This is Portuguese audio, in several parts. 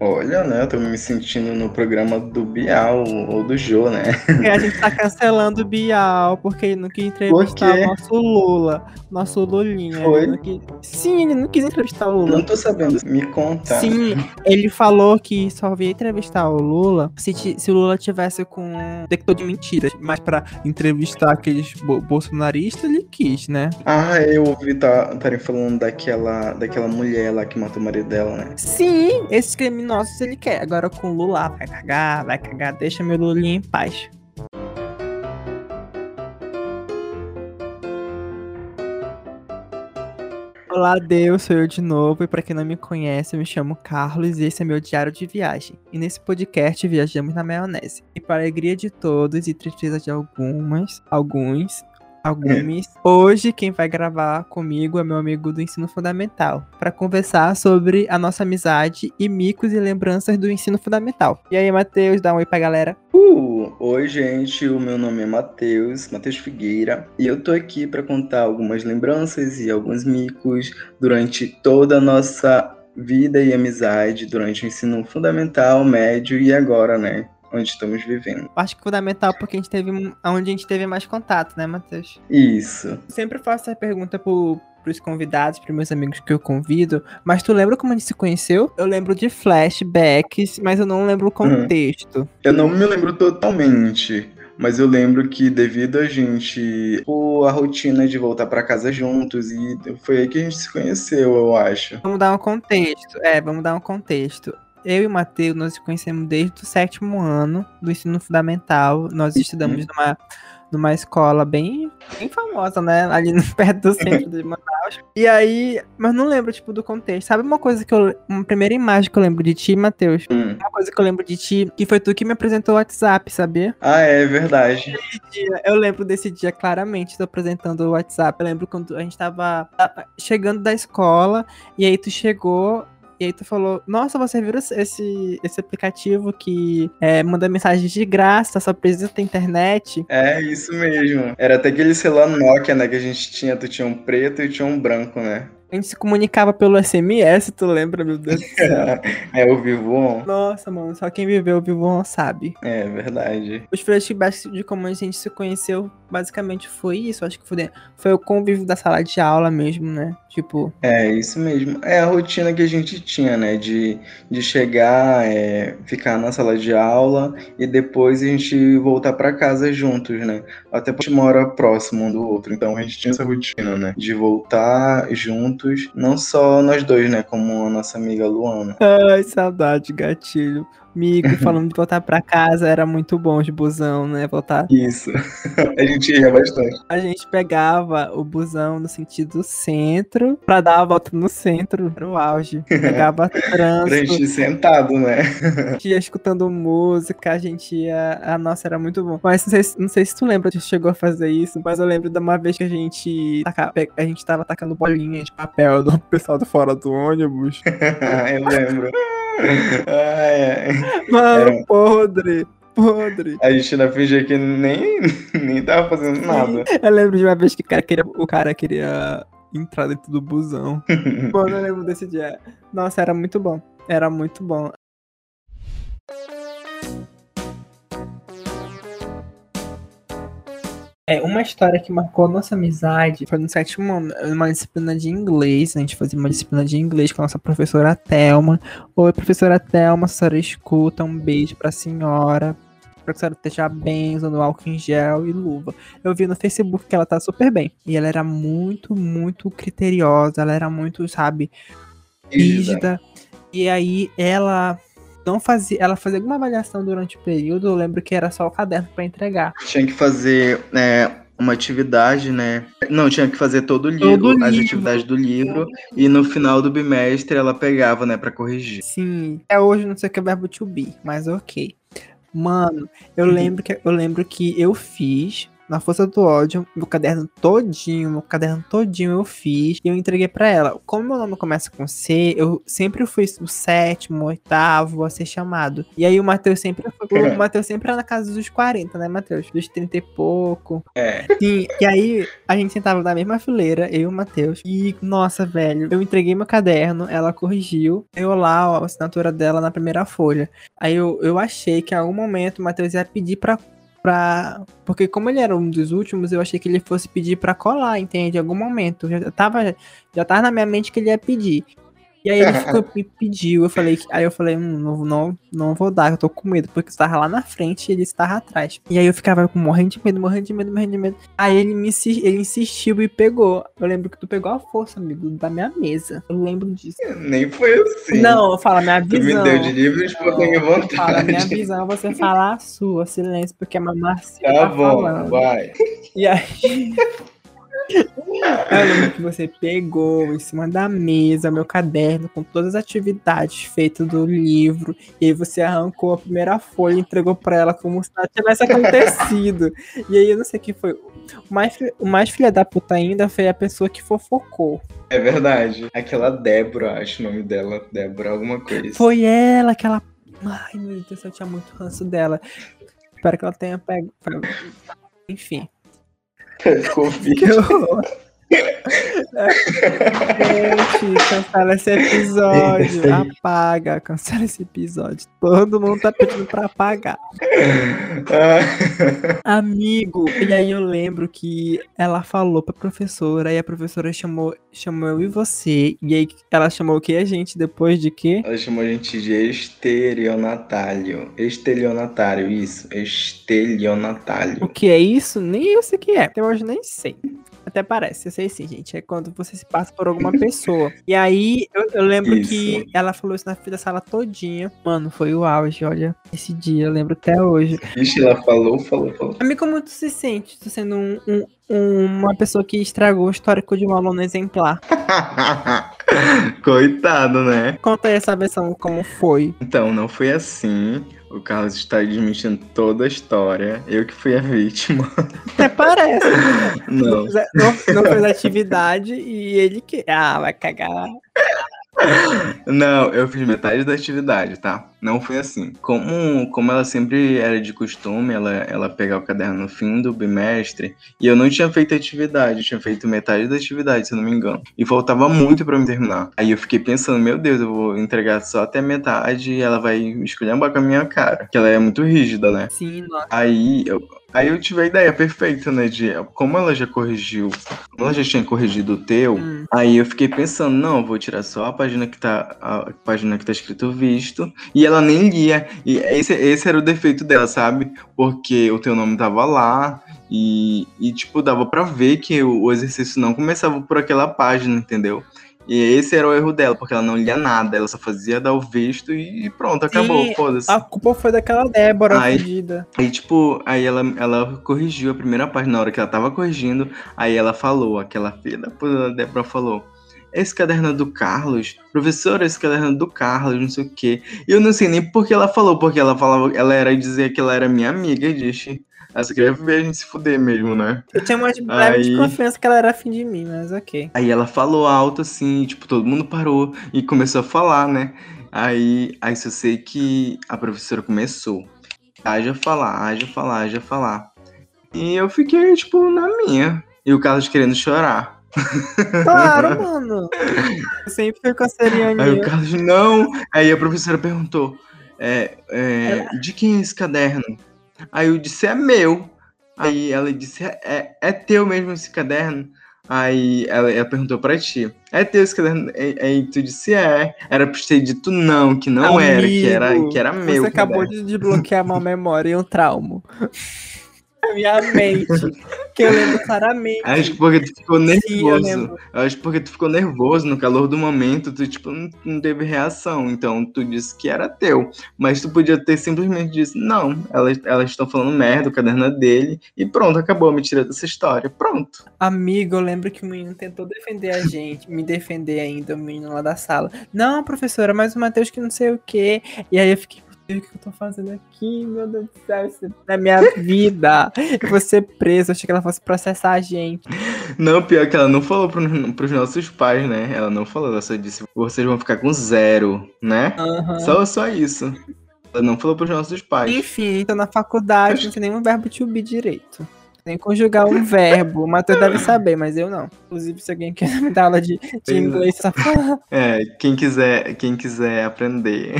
Olha, né? Eu tô me sentindo no programa do Bial ou do Jô, né? E a gente tá cancelando o Bial porque ele não quis entrevistar o nosso Lula, nosso Lulinha. Foi? Ele quis- Sim, ele não quis entrevistar o Lula. Não tô sabendo. Me conta. Sim, ele falou que só ia entrevistar o Lula se, ti- se o Lula tivesse com detector de mentiras. Mas pra entrevistar aqueles bo bolsonaristas, ele quis, né? Ah, eu ouvi estarem falando daquela, daquela mulher lá que matou o marido dela, né? Sim, esses criminosos ele quer. Agora com o Lula, vai cagar, vai cagar, deixa meu Lulinha em paz. Olá, Deus, sou eu de novo e para quem não me conhece, eu me chamo Carlos e esse é meu diário de viagem. E nesse podcast viajamos na maionese. E para alegria de todos e tristeza de algumas, alguns, alguns, hoje quem vai gravar comigo é meu amigo do ensino fundamental, para conversar sobre a nossa amizade e micos e lembranças do ensino fundamental. E aí, Matheus, dá um oi pra galera. Uh, oi, gente. O meu nome é Matheus, Matheus Figueira, e eu tô aqui pra contar algumas lembranças e alguns micos durante toda a nossa vida e amizade durante o ensino fundamental, médio e agora, né? Onde estamos vivendo. Acho que fundamental porque a gente teve onde a gente teve mais contato, né, Matheus? Isso. Sempre faço essa pergunta pro, pros convidados, pros meus amigos que eu convido, mas tu lembra como a gente se conheceu? Eu lembro de flashbacks, mas eu não lembro o contexto. Eu não me lembro totalmente. Mas eu lembro que devido a gente por a rotina de voltar pra casa juntos e foi aí que a gente se conheceu, eu acho. Vamos dar um contexto. É, vamos dar um contexto. Eu e o Matheus, nós nos conhecemos desde o sétimo ano do ensino fundamental. Nós estudamos numa, numa escola bem, bem famosa, né? Ali no- perto do centro de Manaus. E aí, mas não lembro, tipo, do contexto. Sabe uma coisa que eu. Uma primeira imagem que eu lembro de ti, Matheus? Hum. Uma coisa que eu lembro de ti, que foi tu que me apresentou o WhatsApp, sabia? Ah, é verdade. Dia- Eu lembro desse dia claramente, tu apresentando o WhatsApp. Eu lembro quando a gente tava tava chegando da escola, e aí tu chegou. E aí tu falou, nossa, você viu esse, esse aplicativo que é, manda mensagens de graça, só precisa ter internet? É isso mesmo. Era até aquele celular Nokia, né, que a gente tinha. Tu tinha um preto e tinha um branco, né? A gente se comunicava pelo SMS, tu lembra, meu Deus do céu? É o Vivo On. Nossa, mano, só quem viveu o Vivo não sabe. É verdade. Os flashbacks de como a gente se conheceu, basicamente foi isso. Acho que foi, foi o convívio da sala de aula mesmo, né? Tipo, É isso mesmo. É a rotina que a gente tinha, né? De, de chegar, é, ficar na sala de aula e depois a gente voltar pra casa juntos, né? Até porque a gente mora próximo um do outro. Então a gente tinha essa rotina, né? De voltar juntos, não só nós dois, né? Como a nossa amiga Luana. Ai, saudade, gatilho. Mico falando de voltar pra casa era muito bom de busão, né? Voltar. Isso. a gente ia bastante. A gente pegava o busão no sentido centro pra dar a volta no centro. Era o auge. Pegava Pra trânsito, gente ir sentado, né? a gente ia escutando música, a gente ia. A nossa era muito bom. Mas não sei, se- não sei se tu lembra, tu chegou a fazer isso, mas eu lembro de uma vez que a gente. taca- A gente tava tacando bolinha de papel do pessoal do fora do ônibus. eu lembro. Ah, é. Mano, Era- podre. Podre. A gente ainda fingia que nem, nem tava fazendo nada. Eu lembro de uma vez que o cara queria, o cara queria entrar dentro do busão. Mano, eu lembro desse dia. Nossa, era muito bom. Era muito bom. É, uma história que marcou a nossa amizade foi no sétimo ano, uma disciplina de inglês. A gente fazia uma disciplina de inglês com a nossa professora Thelma. Oi, professora Thelma, a senhora escuta, um beijo pra senhora. Espero que a senhora esteja bem, usando álcool em gel e luva. Eu vi no Facebook que ela tá super bem. E ela era muito, muito criteriosa. Ela era muito, sabe, rígida. E aí ela não fazia. Ela fazia alguma avaliação durante o período. Eu lembro que era só o caderno pra entregar. Tinha que fazer é, uma atividade, né? Não, tinha que fazer todo o livro, Todo as livro. atividades do livro, e no final do bimestre ela pegava, né, pra corrigir. Sim. Até hoje não sei o que é verbo to be, mas ok. Mano, eu Uhum. lembro que eu lembro que eu fiz na força do ódio, meu caderno todinho, meu caderno todinho eu fiz e eu entreguei para ela. Como meu nome começa com C, eu sempre fui o sétimo, oitavo a ser chamado. E aí o Matheus sempre foi, o Matheus sempre era na casa dos 40, né, Matheus? Dos 30 e pouco. É. Sim, e aí a gente sentava na mesma fileira, eu e o Matheus. E, nossa, velho, eu entreguei meu caderno, ela corrigiu, eu lá, ó, a assinatura dela na primeira folha. Aí eu, eu achei que em algum momento o Matheus ia pedir pra pra. Porque como ele era um dos últimos, eu achei que ele fosse pedir pra colar, entende? Em algum momento. Já tava, já tava na minha mente que ele ia pedir. E aí ele ficou, me pediu, eu falei, aí eu falei, hum, não, não, não vou dar, eu tô com medo, porque você tava lá na frente e ele estava atrás. E aí eu ficava com morrendo de medo, morrendo de medo, morrendo de medo. Aí ele me ele insistiu e pegou. Eu lembro que tu pegou a força, amigo, da minha mesa. Eu lembro disso. Nem foi assim. Não, fala minha visão. Tu me deu de livre e espontânea vontade. Fala minha visão, você fala a sua, silêncio, porque a mamãe tá, tá bom, falando. vai. E aí... Eu lembro que você pegou em cima da mesa meu caderno com todas as atividades feitas do livro e aí você arrancou a primeira folha e entregou para ela como se nada tivesse acontecido. e aí eu não sei quem foi. O mais, o mais filha da puta ainda foi a pessoa que fofocou. É verdade. Aquela Débora, acho o nome dela. Débora, alguma coisa. Foi ela, aquela. Ai, meu Deus, eu tinha muito ranço dela. Espero que ela tenha pego. Enfim. Covid. Gente, cancela esse episódio. Apaga, cancela esse episódio. Todo mundo tá pedindo pra apagar. Amigo, e aí eu lembro que ela falou pra professora, e a professora chamou, chamou eu e você. E aí ela chamou o que a gente depois de quê? Ela chamou a gente de estelionatário. Estelionatário, isso. Estelionatário. O que é isso? Nem eu sei o que é. Até hoje nem sei. Até parece, eu sei sim, gente. É quando você se passa por alguma pessoa. E aí, eu, eu lembro isso. que ela falou isso na da sala todinha. Mano, foi o auge, olha. Esse dia, eu lembro até hoje. Ixi, ela falou, falou, falou. Amigo, como tu se sente? Tu sendo um, um, uma pessoa que estragou o histórico de um aluno exemplar. Coitado, né? Conta aí essa versão, como foi. Então, não foi assim. O Carlos está desmentindo toda a história. Eu que fui a vítima. Até parece. Não. Não, não fez atividade e ele que. Ah, vai cagar. Não, eu fiz metade da atividade, tá? Não foi assim. Como, como ela sempre era de costume, ela, ela pegar o caderno no fim do bimestre, e eu não tinha feito atividade, eu tinha feito metade da atividade, se eu não me engano. E faltava muito para me terminar. Aí eu fiquei pensando, meu Deus, eu vou entregar só até metade e ela vai escolher um com a minha cara. Que ela é muito rígida, né? Sim, nossa. Aí eu, Aí eu tive a ideia perfeita, né? De como ela já corrigiu, como ela já tinha corrigido o teu, hum. aí eu fiquei pensando, não, vou tirar só a página que tá. A página que tá escrito visto. E ela nem lia. E esse, esse era o defeito dela, sabe? Porque o teu nome tava lá. E, e tipo, dava pra ver que o, o exercício não começava por aquela página, entendeu? E esse era o erro dela, porque ela não lia nada, ela só fazia dar o visto e pronto, acabou, foda-se. A culpa foi daquela Débora aí, fugida. Aí, tipo, aí ela, ela corrigiu a primeira página, na hora que ela tava corrigindo, aí ela falou, aquela filha da Débora falou. Esse caderno é do Carlos, professor, esse caderno é do Carlos, não sei o quê. E eu não sei nem por que ela falou, porque ela falava, ela era dizer que ela era minha amiga, disse. Ela só queria ver a gente se fuder mesmo, né? Eu tinha uma breve de confiança que ela era afim de mim, mas ok. Aí ela falou alto assim, tipo, todo mundo parou e começou a falar, né? Aí, aí só sei que a professora começou. Haja falar, haja falar, haja falar. E eu fiquei, tipo, na minha. E o Carlos querendo chorar. Claro, mano. Eu sempre fui com a Seriane. Aí o Carlos, não. Aí a professora perguntou: é, é, de quem é esse caderno? Aí eu disse, é meu. Aí ela disse, é, é, é teu mesmo esse caderno? Aí ela, ela, perguntou pra ti, é teu esse caderno? Aí tu disse, é. Era pra ter dito não, que não Amigo, era, que era, que era meu. Você acabou de desbloquear uma memória e um trauma a minha mente. Que eu lembro claramente. Acho que porque tu ficou nervoso. Sim, acho que porque tu ficou nervoso no calor do momento, tu tipo, não, não, teve reação. Então tu disse que era teu. Mas tu podia ter simplesmente dito, não, elas, elas estão falando merda, o caderno é dele. E pronto, acabou, me tira dessa história. Pronto. Amigo, eu lembro que o menino tentou defender a gente, me defender ainda, o menino lá da sala. Não, professora, mas o Matheus que não sei o quê. E aí eu fiquei, o que eu tô fazendo aqui? Meu Deus do céu, isso é minha vida. Eu vou ser presa. Achei que ela fosse processar a gente. Não, pior que ela não falou pro, pros nossos pais, né? Ela não falou, ela só disse, vocês vão ficar com zero, né? Aham. Só, só isso. Ela não falou pros nossos pais. Enfim, tô na faculdade, não tem nenhum verbo to be direito. Tem que conjugar um verbo. O Matheus deve saber, mas eu não. Inclusive, se alguém quer me dar aula de, de inglês, só fala. É, quem quiser, quem quiser aprender,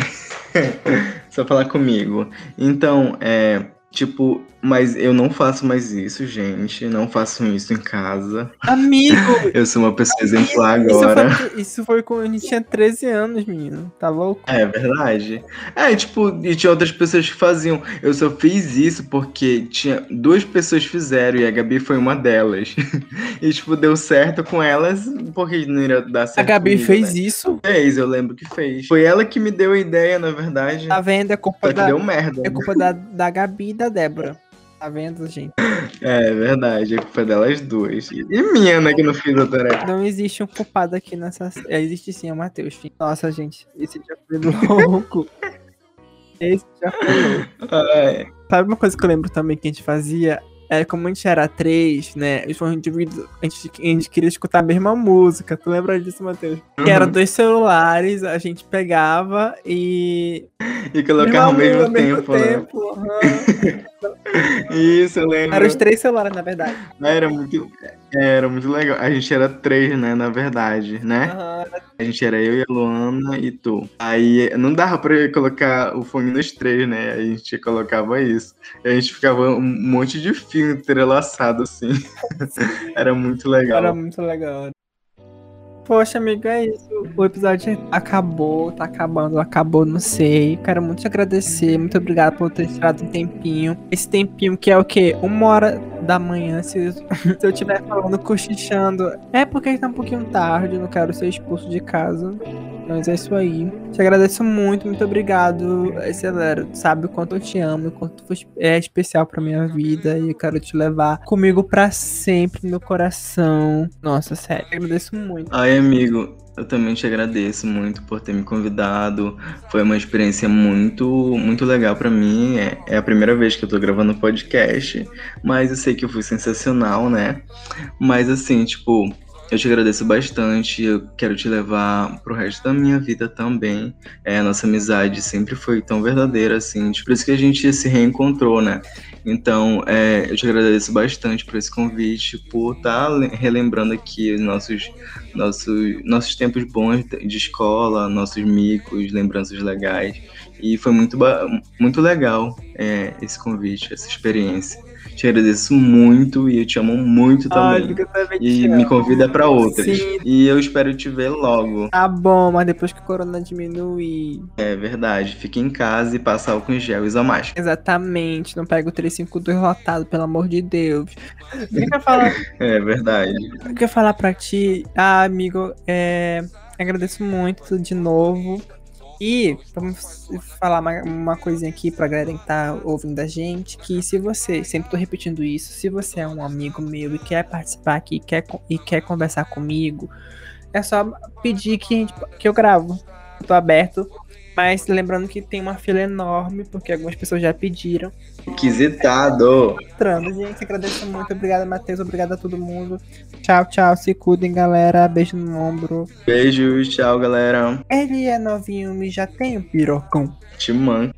só falar comigo. Então, é, tipo, mas eu não faço mais isso, gente. Não faço isso em casa. Amigo! Eu sou uma pessoa exemplar Isso agora. foi, isso foi quando a gente tinha 13 anos, menino. Tá louco? É verdade. É, tipo, e tinha outras pessoas que faziam. Eu só fiz isso porque tinha duas pessoas fizeram e a Gabi foi uma delas. e, tipo, deu certo com elas, porque não iria dar certo. A Gabi comigo, fez né? isso. Fez, eu lembro que fez. Foi ela que me deu a ideia, na verdade. Tá vendo? É culpa, Só da, deu merda. é culpa da, da Gabi e da Débora. Tá vendo, gente? É verdade, a culpa é delas duas. E minha, né, que não fiz a tarefa. Não existe um culpado aqui nessa. É, existe sim, é o Matheus. Nossa, gente, esse já foi louco. Esse já foi louco. Ai, Sabe uma coisa que eu lembro também que a gente fazia? É como a gente era três, né? A gente, a gente, a gente queria escutar a mesma música. Tu lembra disso, Matheus? Que era Uhum. dois celulares, a gente pegava e. E colocar ao mesmo música, tempo, né? tempo, aham. Isso, eu lembro. Eram os três celulares, na verdade. Era muito, era muito legal. A gente era três, né, na verdade, né? Aham, A gente era eu e a Luana e tu. Aí não dava pra colocar o fone nos três, né? A gente colocava isso. E a gente ficava um monte de fio entrelaçado, assim. era muito legal. Era muito legal. Poxa, amigo, é isso. O episódio acabou, tá acabando, acabou, não sei. Quero muito te agradecer. Muito obrigado por ter tirado um tempinho. Esse tempinho que é o quê? Uma hora da manhã. Se, se eu estiver falando, cochichando, é porque tá um pouquinho tarde. Não quero ser expulso de casa. Mas é isso aí. Te agradeço muito, muito obrigado. Acelera, sabe o quanto eu te amo, o quanto tu é especial pra minha vida. E eu quero te levar comigo pra sempre no meu coração. Nossa, sério, agradeço muito. Ai, amigo, eu também te agradeço muito por ter me convidado. Foi uma experiência muito, muito legal pra mim. É, é a primeira vez que eu tô gravando podcast, mas eu sei que eu fui sensacional, né? Mas assim, tipo, eu te agradeço bastante. Eu quero te levar pro resto da minha vida também. É, nossa amizade sempre foi tão verdadeira, assim. Por isso que a gente se reencontrou, né? Então, é, eu te agradeço bastante por esse convite, por estar relembrando aqui os nossos, nossos, nossos tempos bons de escola, nossos micos, lembranças legais. E foi muito, muito legal é, esse convite, essa experiência. Te agradeço muito e eu te amo muito Ai, também. também E me convida para outras. Sim. E eu espero te ver logo. Tá bom, mas depois que o corona diminuir. É verdade. Fique em casa e passa álcool em gel e usa máscara. Exatamente, não pega o 352 lotado, pelo amor de Deus. Eu ia falar, É verdade. o que eu falar pra ti? Ah, amigo, é, agradeço muito de novo. E vamos falar uma, uma coisinha aqui pra galera que tá ouvindo a gente, que se você, sempre tô repetindo isso, se você é um amigo meu e quer participar aqui quer, e quer conversar comigo, é só pedir que, que eu gravo. Tô aberto, mas lembrando que tem uma fila enorme, porque algumas pessoas já pediram. Requisitado. Entrando, gente, agradeço muito. Obrigada, Matheus. Obrigada a todo mundo. Tchau, tchau. Se cuidem, galera. Beijo no ombro. Beijos, tchau, galera. Ele é novinho e já tem um pirocão. Te mando.